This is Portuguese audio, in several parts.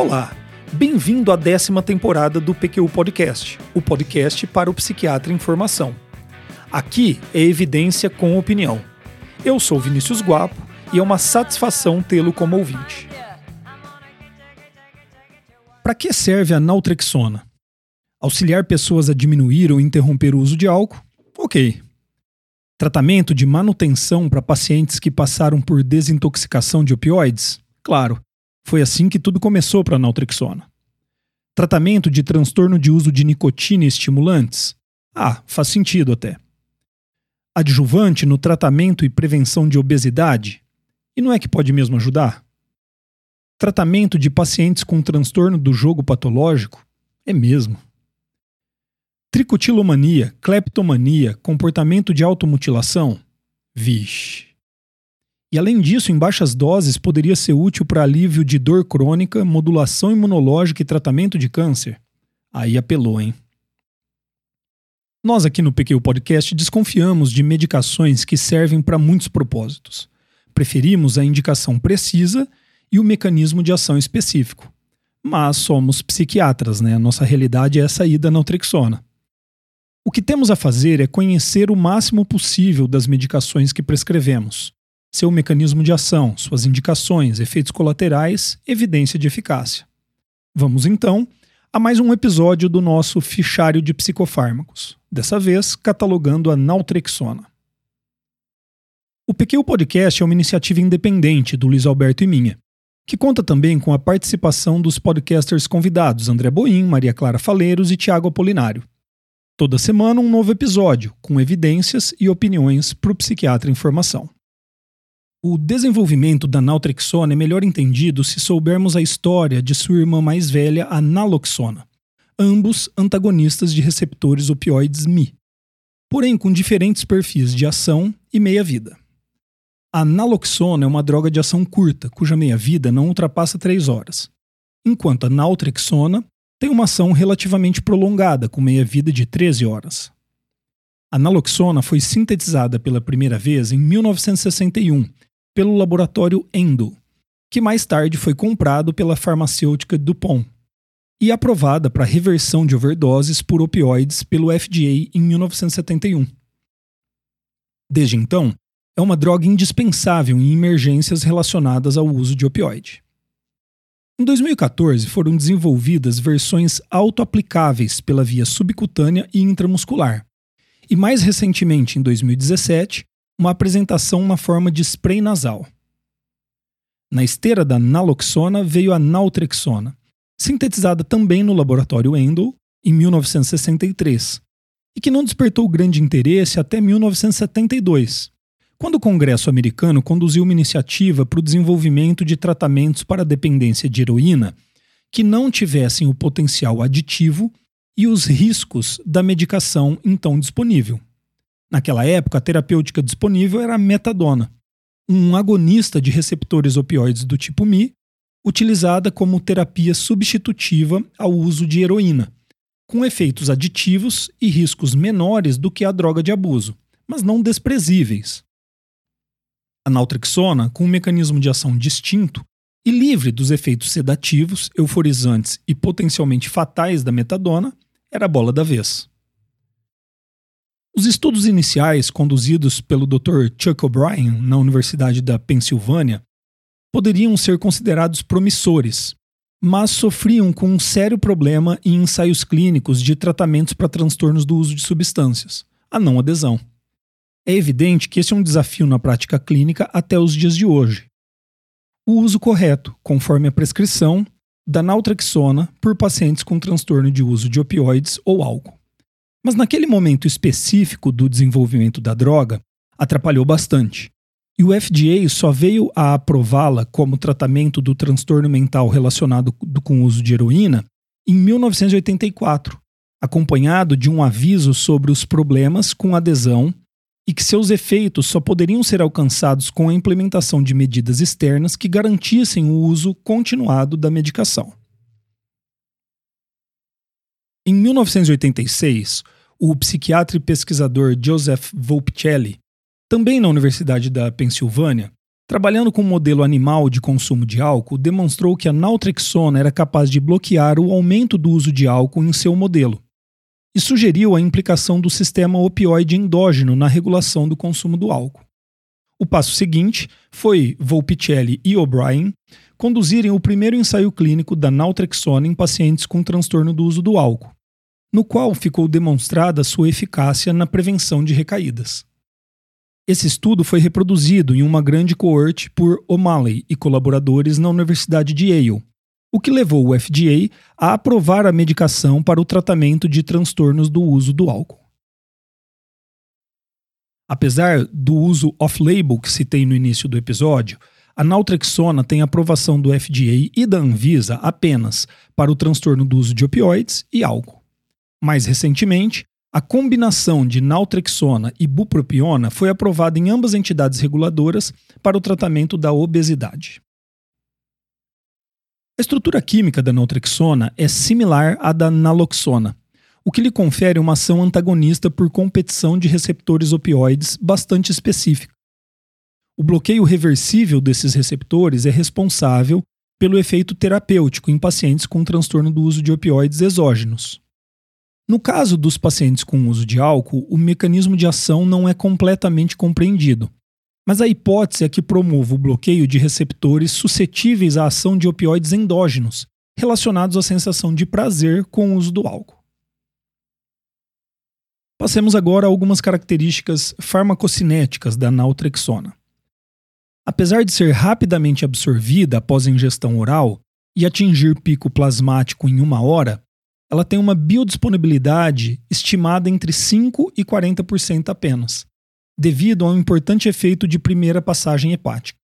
Olá, bem-vindo à décima temporada do PQ Podcast, o podcast para o psiquiatra em formação. Aqui é evidência com opinião. Eu sou Vinícius Guapo e é uma satisfação tê-lo como ouvinte. Para que serve a naltrexona? Auxiliar pessoas a diminuir ou interromper o uso de álcool? Ok. Tratamento de manutenção para pacientes que passaram por desintoxicação de opioides? Claro. Foi assim que tudo começou para a naltrexona. Tratamento de transtorno de uso de nicotina e estimulantes? Ah, faz sentido até. Adjuvante no tratamento e prevenção de obesidade? E não é que pode mesmo ajudar? Tratamento de pacientes com transtorno do jogo patológico? É mesmo. Tricotilomania, cleptomania, comportamento de automutilação? Vixe. E além disso, em baixas doses, poderia ser útil para alívio de dor crônica, modulação imunológica e tratamento de câncer. Aí apelou, hein? Nós aqui no PQ Podcast desconfiamos de medicações que servem para muitos propósitos. Preferimos a indicação precisa e o mecanismo de ação específico. Mas somos psiquiatras, né? Nossa realidade é a saída naltrexona. O que temos a fazer é conhecer o máximo possível das medicações que prescrevemos seu mecanismo de ação, suas indicações, efeitos colaterais, evidência de eficácia. Vamos então a mais um episódio do nosso fichário de psicofármacos, dessa vez catalogando a naltrexona. O PQ Podcast é uma iniciativa independente do Luiz Alberto e minha, que conta também com a participação dos podcasters convidados André Boim, Maria Clara Faleiros e Tiago Apolinário. Toda semana um novo episódio, com evidências e opiniões para o psiquiatra em formação. O desenvolvimento da naltrexona é melhor entendido se soubermos a história de sua irmã mais velha, a naloxona, ambos antagonistas de receptores opioides Mi, porém com diferentes perfis de ação e meia-vida. A naloxona é uma droga de ação curta, cuja meia-vida não ultrapassa 3 horas, enquanto a naltrexona tem uma ação relativamente prolongada, com meia-vida de 13 horas. A naloxona foi sintetizada pela primeira vez em 1961 pelo laboratório Endo, que mais tarde foi comprado pela farmacêutica DuPont e aprovada para reversão de overdoses por opioides pelo FDA em 1971. Desde então, é uma droga indispensável em emergências relacionadas ao uso de opioide. Em 2014, foram desenvolvidas versões autoaplicáveis pela via subcutânea e intramuscular. E mais recentemente, em 2017, uma apresentação na forma de spray nasal. Na esteira da naloxona veio a naltrexona, sintetizada também no laboratório Endo em 1963, e que não despertou grande interesse até 1972, quando o Congresso americano conduziu uma iniciativa para o desenvolvimento de tratamentos para dependência de heroína que não tivessem o potencial aditivo e os riscos da medicação então disponível. Naquela época, a terapêutica disponível era a metadona, um agonista de receptores opioides do tipo Mi, utilizada como terapia substitutiva ao uso de heroína, com efeitos aditivos e riscos menores do que a droga de abuso, mas não desprezíveis. A naltrexona, com um mecanismo de ação distinto e livre dos efeitos sedativos, euforizantes e potencialmente fatais da metadona, era a bola da vez. Os estudos iniciais conduzidos pelo Dr. Chuck O'Brien na Universidade da Pensilvânia poderiam ser considerados promissores, mas sofriam com um sério problema em ensaios clínicos de tratamentos para transtornos do uso de substâncias, a não adesão. É evidente que esse é um desafio na prática clínica até os dias de hoje. O uso correto, conforme a prescrição, da naltrexona por pacientes com transtorno de uso de opioides ou álcool. Mas naquele momento específico do desenvolvimento da droga, atrapalhou bastante. E o FDA só veio a aprová-la como tratamento do transtorno mental relacionado com o uso de heroína em 1984, acompanhado de um aviso sobre os problemas com adesão e que seus efeitos só poderiam ser alcançados com a implementação de medidas externas que garantissem o uso continuado da medicação. Em 1986, o psiquiatra e pesquisador Joseph Volpicelli, também na Universidade da Pensilvânia, trabalhando com um modelo animal de consumo de álcool, demonstrou que a naltrexona era capaz de bloquear o aumento do uso de álcool em seu modelo e sugeriu a implicação do sistema opioide endógeno na regulação do consumo do álcool. O passo seguinte foi Volpicelli e O'Brien conduzirem o primeiro ensaio clínico da naltrexona em pacientes com transtorno do uso do álcool, no qual ficou demonstrada sua eficácia na prevenção de recaídas. Esse estudo foi reproduzido em uma grande coorte por O'Malley e colaboradores na Universidade de Yale, o que levou o FDA a aprovar a medicação para o tratamento de transtornos do uso do álcool. Apesar do uso off-label que citei no início do episódio, a naltrexona tem aprovação do FDA e da Anvisa apenas para o transtorno do uso de opioides e álcool. Mais recentemente, a combinação de naltrexona e bupropiona foi aprovada em ambas entidades reguladoras para o tratamento da obesidade. A estrutura química da naltrexona é similar à da naloxona, o que lhe confere uma ação antagonista por competição de receptores opioides bastante específica. O bloqueio reversível desses receptores é responsável pelo efeito terapêutico em pacientes com transtorno do uso de opioides exógenos. No caso dos pacientes com uso de álcool, o mecanismo de ação não é completamente compreendido. Mas a hipótese é que promova o bloqueio de receptores suscetíveis à ação de opioides endógenos, relacionados à sensação de prazer com o uso do álcool. Passemos agora a algumas características farmacocinéticas da naltrexona. Apesar de ser rapidamente absorvida após a ingestão oral e atingir pico plasmático em uma hora, ela tem uma biodisponibilidade estimada entre 5% e 40% apenas, devido a um importante efeito de primeira passagem hepática.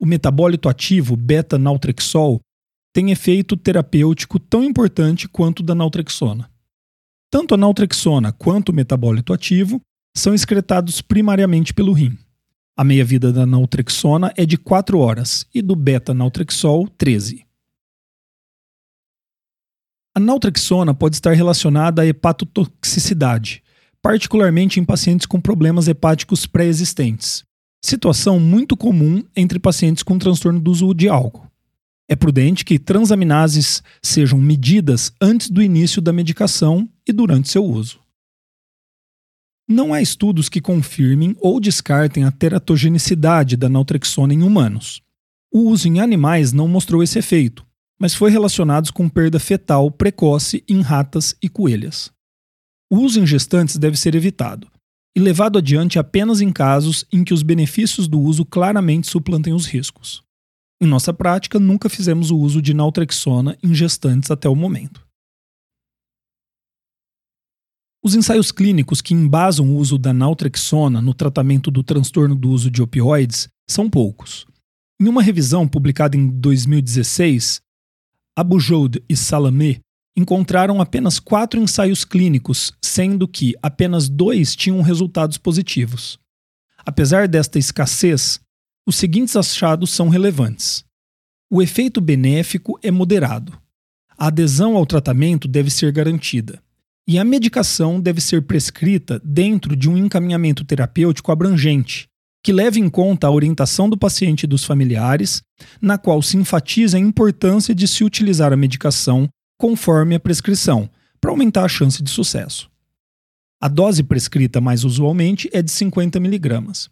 O metabólito ativo beta-naltrexol tem efeito terapêutico tão importante quanto o da naltrexona. Tanto a naltrexona quanto o metabólito ativo são excretados primariamente pelo rim. A meia-vida da naltrexona é de 4 horas e do beta-naltrexol 13. A naltrexona pode estar relacionada à hepatotoxicidade, particularmente em pacientes com problemas hepáticos pré-existentes, situação muito comum entre pacientes com transtorno do uso de álcool. É prudente que transaminases sejam medidas antes do início da medicação e durante seu uso. Não há estudos que confirmem ou descartem a teratogenicidade da naltrexona em humanos. O uso em animais não mostrou esse efeito, mas foi relacionado com perda fetal precoce em ratas e coelhas. O uso em gestantes deve ser evitado e levado adiante apenas em casos em que os benefícios do uso claramente suplantem os riscos. Em nossa prática, nunca fizemos o uso de naltrexona em gestantes até o momento. Os ensaios clínicos que embasam o uso da naltrexona no tratamento do transtorno do uso de opioides são poucos. Em uma revisão publicada em 2016, Abujoud e Salamé encontraram apenas quatro ensaios clínicos, sendo que apenas dois tinham resultados positivos. Apesar desta escassez, os seguintes achados são relevantes. O efeito benéfico é moderado. A adesão ao tratamento deve ser garantida. E a medicação deve ser prescrita dentro de um encaminhamento terapêutico abrangente, que leve em conta a orientação do paciente e dos familiares, na qual se enfatiza a importância de se utilizar a medicação conforme a prescrição, para aumentar a chance de sucesso. A dose prescrita mais usualmente é de 50 mg.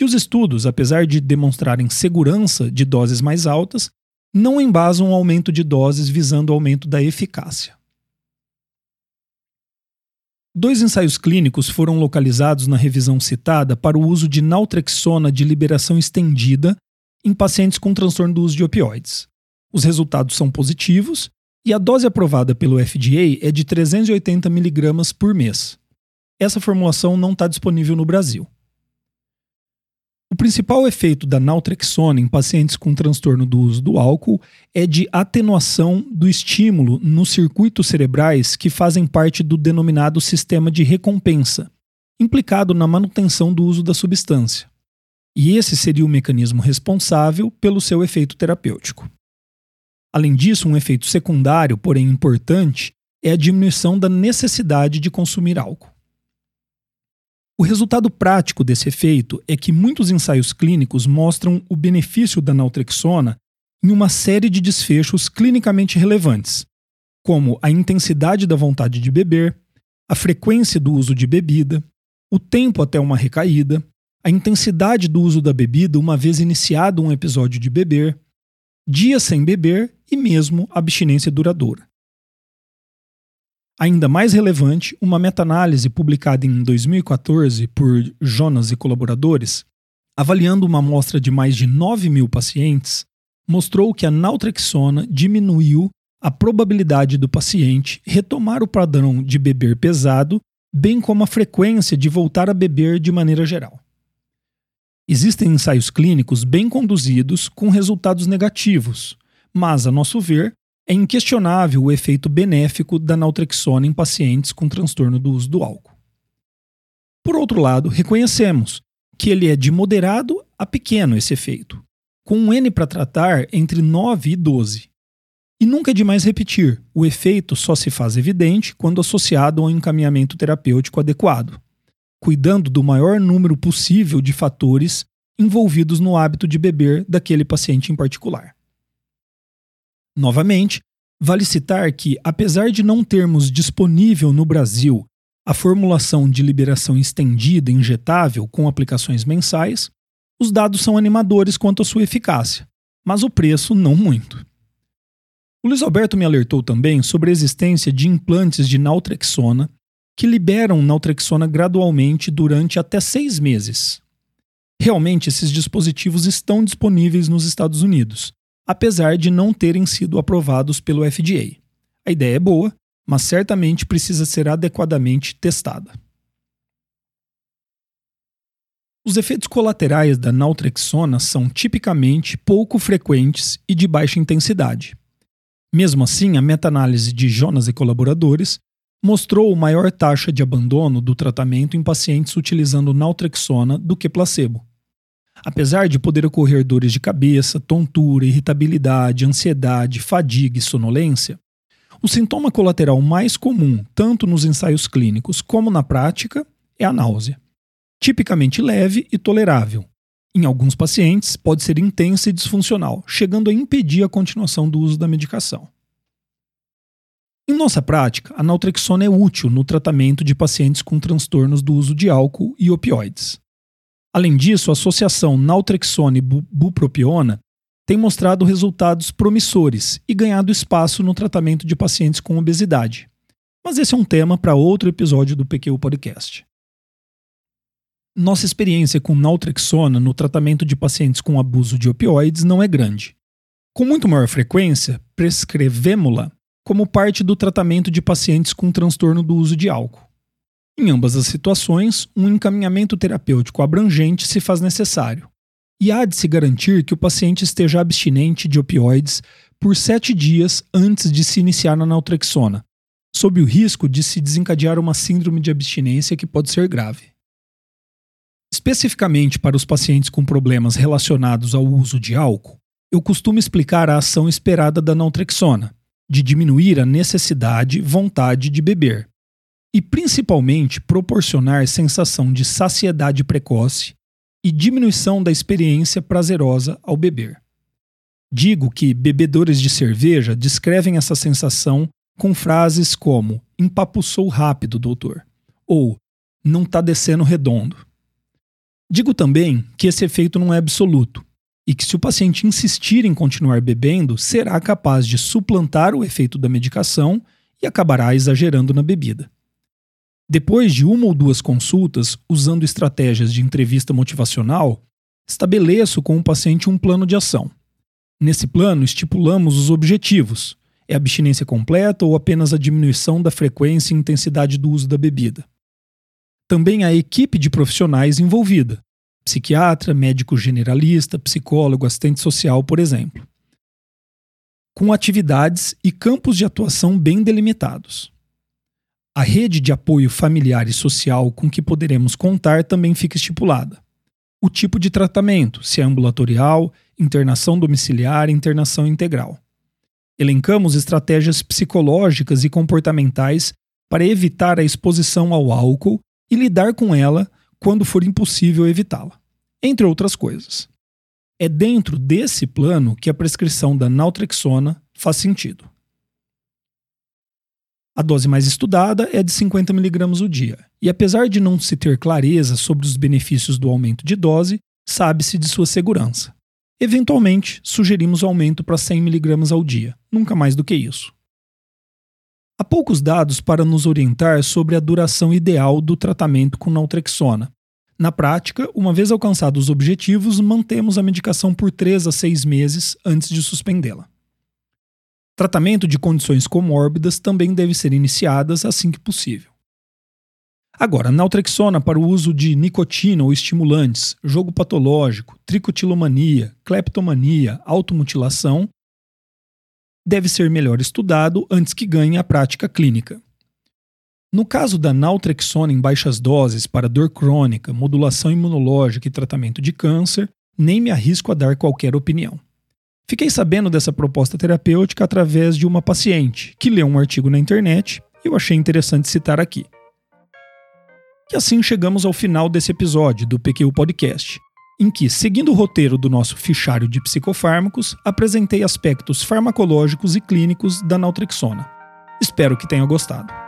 E os estudos, apesar de demonstrarem segurança de doses mais altas, não embasam o aumento de doses visando o aumento da eficácia. Dois ensaios clínicos foram localizados na revisão citada para o uso de naltrexona de liberação estendida em pacientes com transtorno do uso de opioides. Os resultados são positivos e a dose aprovada pelo FDA é de 380 mg por mês. Essa formulação não está disponível no Brasil. Principal efeito da naltrexona em pacientes com transtorno do uso do álcool é de atenuação do estímulo nos circuitos cerebrais que fazem parte do denominado sistema de recompensa, implicado na manutenção do uso da substância. E esse seria o mecanismo responsável pelo seu efeito terapêutico. Além disso, um efeito secundário, porém importante, é a diminuição da necessidade de consumir álcool. O resultado prático desse efeito é que muitos ensaios clínicos mostram o benefício da naltrexona em uma série de desfechos clinicamente relevantes, como a intensidade da vontade de beber, a frequência do uso de bebida, o tempo até uma recaída, a intensidade do uso da bebida uma vez iniciado um episódio de beber, dias sem beber e mesmo abstinência duradoura. Ainda mais relevante, uma meta-análise publicada em 2014 por Jonas e colaboradores, avaliando uma amostra de mais de 9 mil pacientes, mostrou que a naltrexona diminuiu a probabilidade do paciente retomar o padrão de beber pesado, bem como a frequência de voltar a beber de maneira geral. Existem ensaios clínicos bem conduzidos com resultados negativos, mas, a nosso ver, é inquestionável o efeito benéfico da naltrexona em pacientes com transtorno do uso do álcool. Por outro lado, reconhecemos que ele é de moderado a pequeno esse efeito, com um N para tratar entre 9 e 12. E nunca é demais repetir, o efeito só se faz evidente quando associado a um encaminhamento terapêutico adequado, cuidando do maior número possível de fatores envolvidos no hábito de beber daquele paciente em particular. Novamente, vale citar que, apesar de não termos disponível no Brasil a formulação de liberação estendida injetável com aplicações mensais, os dados são animadores quanto à sua eficácia, mas o preço não muito. O Luiz Alberto me alertou também sobre a existência de implantes de naltrexona que liberam naltrexona gradualmente durante até seis meses. Realmente, esses dispositivos estão disponíveis nos Estados Unidos, apesar de não terem sido aprovados pelo FDA. A ideia é boa, mas certamente precisa ser adequadamente testada. Os efeitos colaterais da naltrexona são tipicamente pouco frequentes e de baixa intensidade. Mesmo assim, a meta-análise de Jonas e colaboradores mostrou maior taxa de abandono do tratamento em pacientes utilizando naltrexona do que placebo. Apesar de poder ocorrer dores de cabeça, tontura, irritabilidade, ansiedade, fadiga e sonolência, o sintoma colateral mais comum, tanto nos ensaios clínicos como na prática, é a náusea. Tipicamente leve e tolerável. Em alguns pacientes, pode ser intensa e disfuncional, chegando a impedir a continuação do uso da medicação. Em nossa prática, a naltrexona é útil no tratamento de pacientes com transtornos do uso de álcool e opioides. Além disso, a associação naltrexona e bupropiona tem mostrado resultados promissores e ganhado espaço no tratamento de pacientes com obesidade. Mas esse é um tema para outro episódio do PQ Podcast. Nossa experiência com naltrexona no tratamento de pacientes com abuso de opioides não é grande. Com muito maior frequência, prescrevemos-la como parte do tratamento de pacientes com transtorno do uso de álcool. Em ambas as situações, um encaminhamento terapêutico abrangente se faz necessário. E há de se garantir que o paciente esteja abstinente de opioides por sete dias antes de se iniciar na naltrexona, sob o risco de se desencadear uma síndrome de abstinência que pode ser grave. Especificamente para os pacientes com problemas relacionados ao uso de álcool, eu costumo explicar a ação esperada da naltrexona, de diminuir a necessidade, vontade de beber, e principalmente proporcionar sensação de saciedade precoce e diminuição da experiência prazerosa ao beber. Digo que bebedores de cerveja descrevem essa sensação com frases como empapuçou rápido, doutor, ou não tá descendo redondo. Digo também que esse efeito não é absoluto e que se o paciente insistir em continuar bebendo, será capaz de suplantar o efeito da medicação e acabará exagerando na bebida. Depois de uma ou duas consultas, usando estratégias de entrevista motivacional, estabeleço com o paciente um plano de ação. Nesse plano, estipulamos os objetivos: é abstinência completa ou apenas a diminuição da frequência e intensidade do uso da bebida. Também a equipe de profissionais envolvida: psiquiatra, médico generalista, psicólogo, assistente social, por exemplo. Com atividades e campos de atuação bem delimitados. A rede de apoio familiar e social com que poderemos contar também fica estipulada. O tipo de tratamento, se é ambulatorial, internação domiciliar, internação integral. Elencamos estratégias psicológicas e comportamentais para evitar a exposição ao álcool e lidar com ela quando for impossível evitá-la, entre outras coisas. É dentro desse plano que a prescrição da naltrexona faz sentido. A dose mais estudada é de 50 mg o dia, e apesar de não se ter clareza sobre os benefícios do aumento de dose, sabe-se de sua segurança. Eventualmente, sugerimos o aumento para 100 mg ao dia, nunca mais do que isso. Há poucos dados para nos orientar sobre a duração ideal do tratamento com naltrexona. Na prática, uma vez alcançados os objetivos, mantemos a medicação por 3 a 6 meses antes de suspendê-la. Tratamento de condições comórbidas também deve ser iniciadas assim que possível. Agora, naltrexona para o uso de nicotina ou estimulantes, jogo patológico, tricotilomania, cleptomania, automutilação, deve ser melhor estudado antes que ganhe a prática clínica. No caso da naltrexona em baixas doses para dor crônica, modulação imunológica e tratamento de câncer, nem me arrisco a dar qualquer opinião. Fiquei sabendo dessa proposta terapêutica através de uma paciente que leu um artigo na internet e eu achei interessante citar aqui. E assim chegamos ao final desse episódio do PQ Podcast, em que, seguindo o roteiro do nosso fichário de psicofármacos, apresentei aspectos farmacológicos e clínicos da naltrexona. Espero que tenha gostado.